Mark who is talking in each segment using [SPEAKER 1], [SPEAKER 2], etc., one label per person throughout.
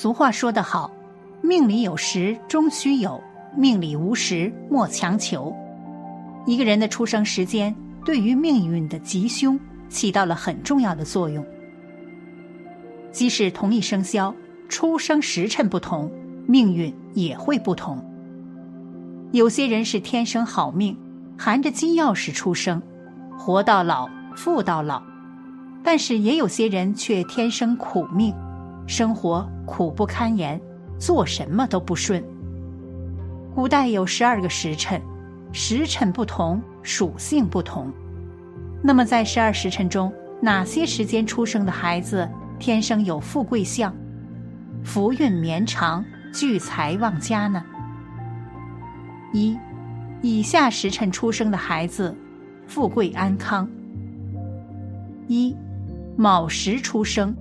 [SPEAKER 1] 俗话说得好，命里有时终须有，命里无时莫强求。一个人的出生时间对于命运的吉凶起到了很重要的作用。即使同一生肖，出生时辰不同，命运也会不同。有些人是天生好命，含着金钥匙出生，活到老，富到老；但是也有些人却天生苦命，生活苦不堪言，做什么都不顺。古代有十二个时辰。时辰不同，属性不同。那么，在十二时辰中，哪些时间出生的孩子天生有富贵相、福运绵长、聚财旺家呢？一，以下时辰出生的孩子，富贵安康。一，卯时出生。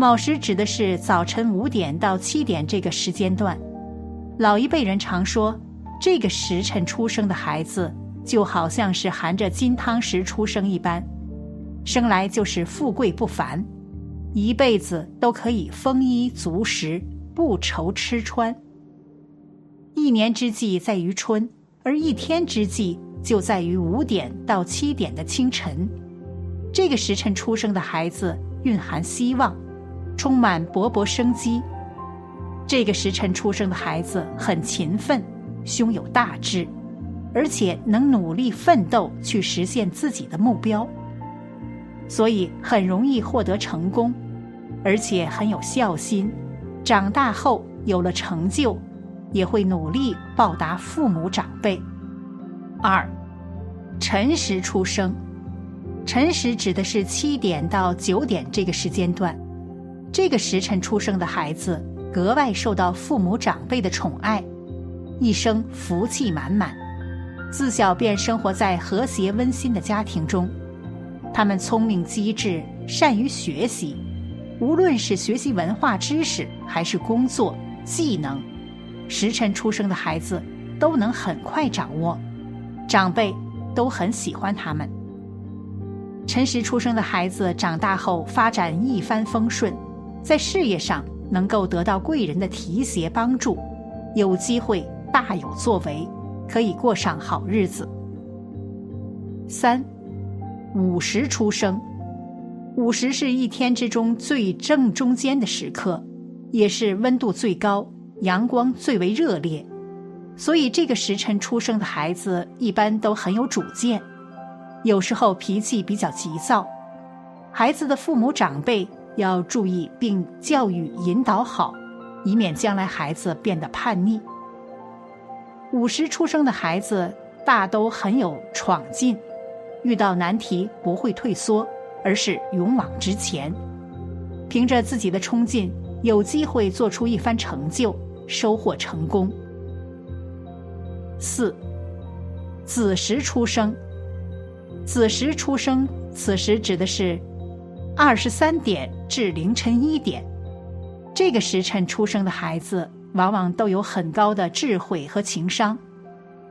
[SPEAKER 1] 卯时指的是早晨五点到七点这个时间段。老一辈人常说。这个时辰出生的孩子，就好像是含着金汤匙出生一般，生来就是富贵不凡，一辈子都可以丰衣足食，不愁吃穿。一年之计在于春，而一天之计就在于五点到七点的清晨。这个时辰出生的孩子蕴含希望，充满勃勃生机。这个时辰出生的孩子很勤奋。胸有大志，而且能努力奋斗去实现自己的目标，所以很容易获得成功，而且很有孝心。长大后有了成就，也会努力报答父母长辈。二，辰时出生，辰时指的是七点到九点这个时间段，这个时辰出生的孩子格外受到父母长辈的宠爱。一生福气满满，自小便生活在和谐温馨的家庭中。他们聪明机智，善于学习，无论是学习文化知识还是工作技能，时辰出生的孩子都能很快掌握，长辈都很喜欢他们。辰时出生的孩子长大后发展一帆风顺，在事业上能够得到贵人的提携帮助，有机会。大有作为，可以过上好日子。三，午时出生，午时是一天之中最正中间的时刻，也是温度最高、阳光最为热烈，所以这个时辰出生的孩子一般都很有主见，有时候脾气比较急躁，孩子的父母长辈要注意并教育引导好，以免将来孩子变得叛逆。午时出生的孩子大都很有闯劲，遇到难题不会退缩，而是勇往直前，凭着自己的冲劲，有机会做出一番成就，收获成功。四，子时出生，子时出生，此时指的是二十三点至凌晨一点，这个时辰出生的孩子。往往都有很高的智慧和情商，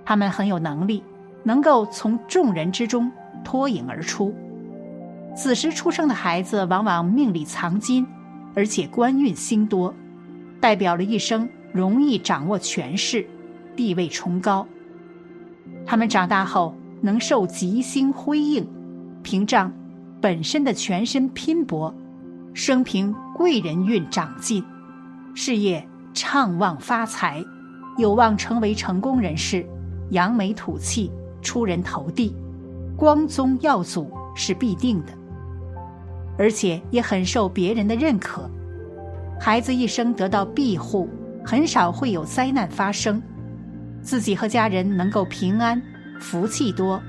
[SPEAKER 1] 他们很有能力，能够从众人之中脱颖而出。此时出生的孩子往往命里藏金，而且官运星多，代表了一生容易掌握权势，地位崇高。他们长大后能受吉星辉映，屏障本身的全身拼搏，生平贵人运长进，事业。畅旺发财，有望成为成功人士，扬眉吐气，出人头地，光宗耀祖是必定的，而且也很受别人的认可。孩子一生得到庇护，很少会有灾难发生，自己和家人能够平安，福气多。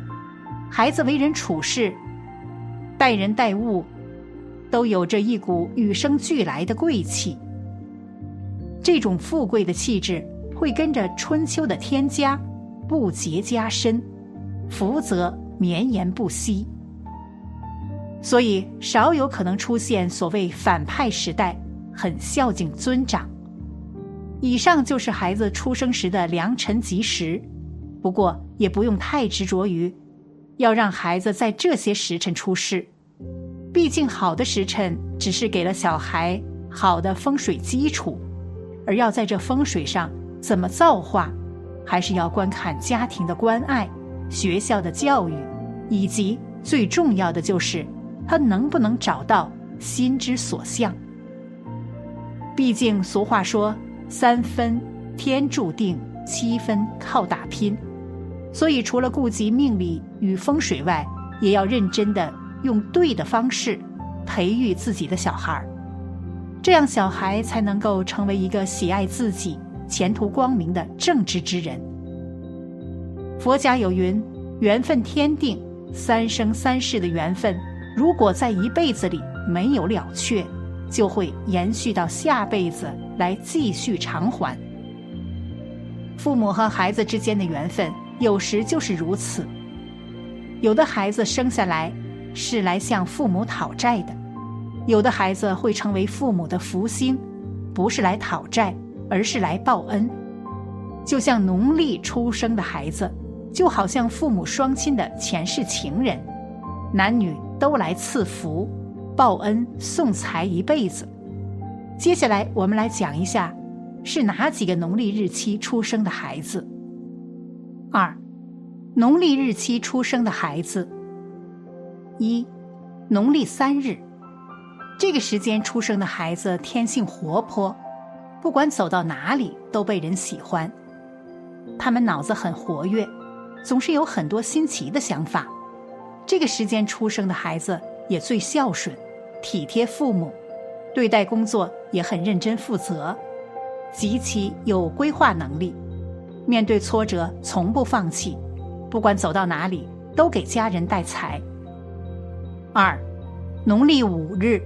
[SPEAKER 1] 孩子为人处事，待人待物，都有着一股与生俱来的贵气。这种富贵的气质会跟着春秋的天加，不竭加深，福泽绵延不息，所以少有可能出现所谓反派时代，很孝敬尊长。以上就是孩子出生时的良辰吉时，不过也不用太执着于要让孩子在这些时辰出世，毕竟好的时辰只是给了小孩好的风水基础，而要在这风水上怎么造化，还是要观看家庭的关爱、学校的教育，以及最重要的就是他能不能找到心之所向。毕竟俗话说：“三分天注定，七分靠打拼。”所以，除了顾及命理与风水外，也要认真的用对的方式培育自己的小孩儿，这样小孩才能够成为一个喜爱自己、前途光明的正直之人。佛家有云：“缘分天定，三生三世的缘分，如果在一辈子里没有了却，就会延续到下辈子来继续偿还。”父母和孩子之间的缘分。有时就是如此，有的孩子生下来是来向父母讨债的，有的孩子会成为父母的福星，不是来讨债，而是来报恩。就像农历出生的孩子，就好像父母双亲的前世情人，男女都来赐福、报恩、送财一辈子。接下来我们来讲一下，是哪几个农历日期出生的孩子。二，农历日期出生的孩子。一，农历三日，这个时间出生的孩子天性活泼，不管走到哪里都被人喜欢。他们脑子很活跃，总是有很多新奇的想法。这个时间出生的孩子也最孝顺，体贴父母，对待工作也很认真负责，极其有规划能力。面对挫折，从不放弃，不管走到哪里，都给家人带财。二，农历五日，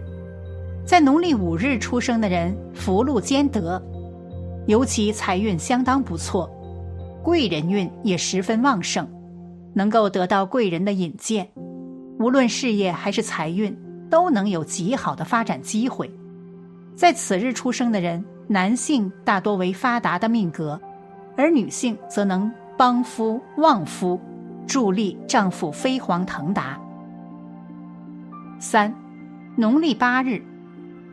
[SPEAKER 1] 在农历五日出生的人福禄兼得，尤其财运相当不错，贵人运也十分旺盛，能够得到贵人的引荐，无论事业还是财运，都能有极好的发展机会。在此日出生的人，男性大多为发达的命格。而女性则能帮夫旺夫，助力丈夫飞黄腾达。三，农历八日，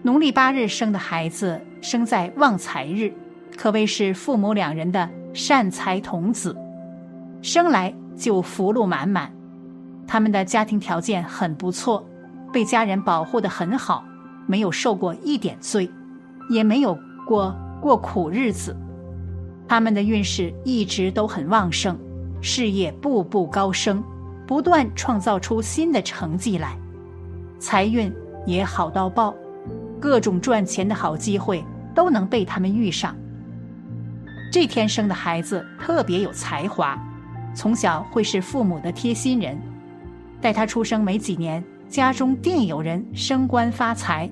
[SPEAKER 1] 农历八日生的孩子生在旺财日，可谓是父母两人的善财童子，生来就福禄满满。他们的家庭条件很不错，被家人保护的很好，没有受过一点罪，也没有过过苦日子。他们的运势一直都很旺盛，事业步步高升，不断创造出新的成绩来，财运也好到爆，各种赚钱的好机会都能被他们遇上。这天生的孩子特别有才华，从小会是父母的贴心人，待他出生没几年，家中定有人升官发财。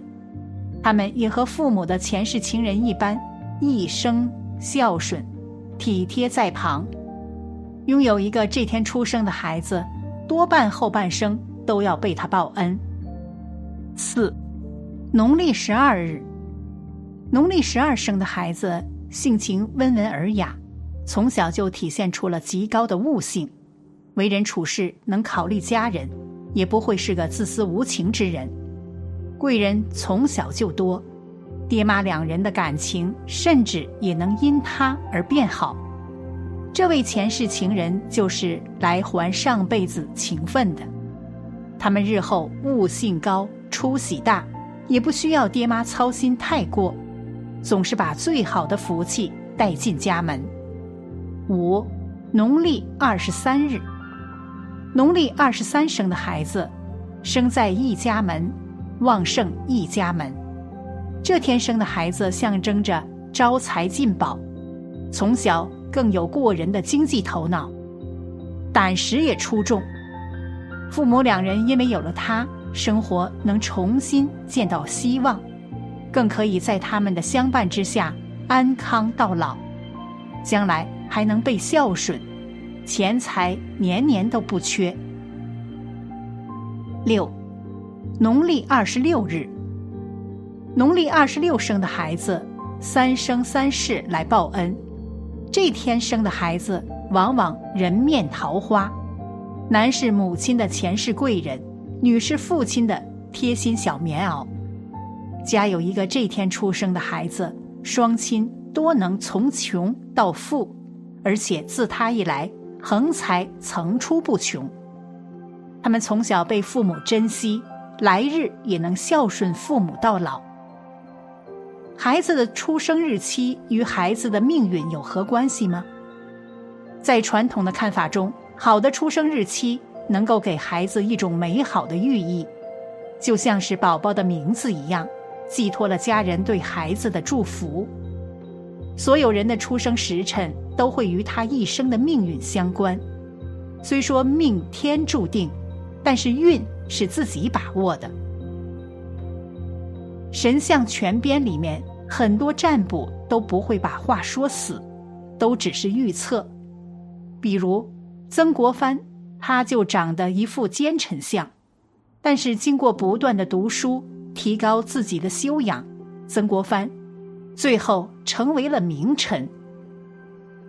[SPEAKER 1] 他们也和父母的前世情人一般，一生。孝顺、体贴在旁，拥有一个这天出生的孩子，多半后半生都要被他报恩。四，农历十二日，农历十二生的孩子性情温文尔雅，从小就体现出了极高的悟性，为人处事能考虑家人，也不会是个自私无情之人，贵人从小就多。爹妈两人的感情，甚至也能因他而变好。这位前世情人就是来还上辈子情分的。他们日后悟性高，出息大，也不需要爹妈操心太过，总是把最好的福气带进家门。五，农历二十三日，农历二十三生的孩子，生在一家门，旺盛一家门。这天生的孩子象征着招财进宝，从小更有过人的经济头脑，胆识也出众。父母两人因为有了他，生活能重新见到希望，更可以在他们的相伴之下安康到老，将来还能被孝顺，钱财年年都不缺。六，农历二十六日。农历二十六生的孩子，三生三世来报恩。这天生的孩子，往往人面桃花，男是母亲的前世贵人，女是父亲的贴心小棉袄。家有一个这天出生的孩子，双亲多能从穷到富，而且自他一来，横财层出不穷。他们从小被父母珍惜，来日也能孝顺父母到老。孩子的出生日期与孩子的命运有何关系吗？在传统的看法中，好的出生日期能够给孩子一种美好的寓意，就像是宝宝的名字一样，寄托了家人对孩子的祝福。所有人的出生时辰都会与他一生的命运相关。虽说命天注定。但是运是自己把握的。神像全编里面很多占卜都不会把话说死，都只是预测。比如曾国藩，他就长得一副奸臣相，但是经过不断的读书，提高自己的修养，曾国藩最后成为了名臣。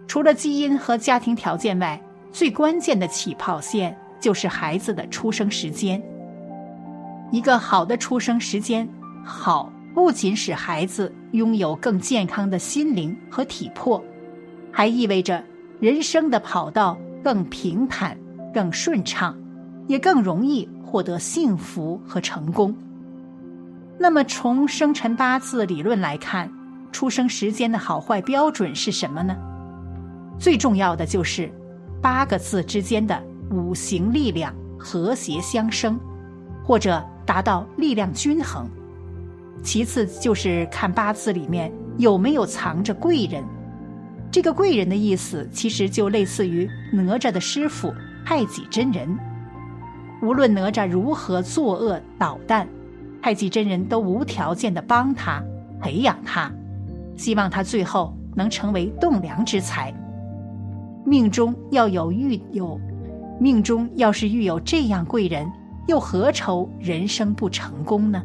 [SPEAKER 1] 除了基因和家庭条件外，最关键的起跑线。就是孩子的出生时间。一个好的出生时间好，不仅使孩子拥有更健康的心灵和体魄，还意味着人生的跑道更平坦、更顺畅，也更容易获得幸福和成功。那么，从生辰八字理论来看，出生时间的好坏标准是什么呢？最重要的就是八个字之间的。五行力量和谐相生，或者达到力量均衡。其次就是看八字里面有没有藏着贵人。这个贵人的意思，其实就类似于哪吒的师傅太极真人。无论哪吒如何作恶捣蛋，太极真人都无条件的帮他培养他，希望他最后能成为栋梁之才。命中要有遇有。命中要是遇有这样贵人，又何愁人生不成功呢？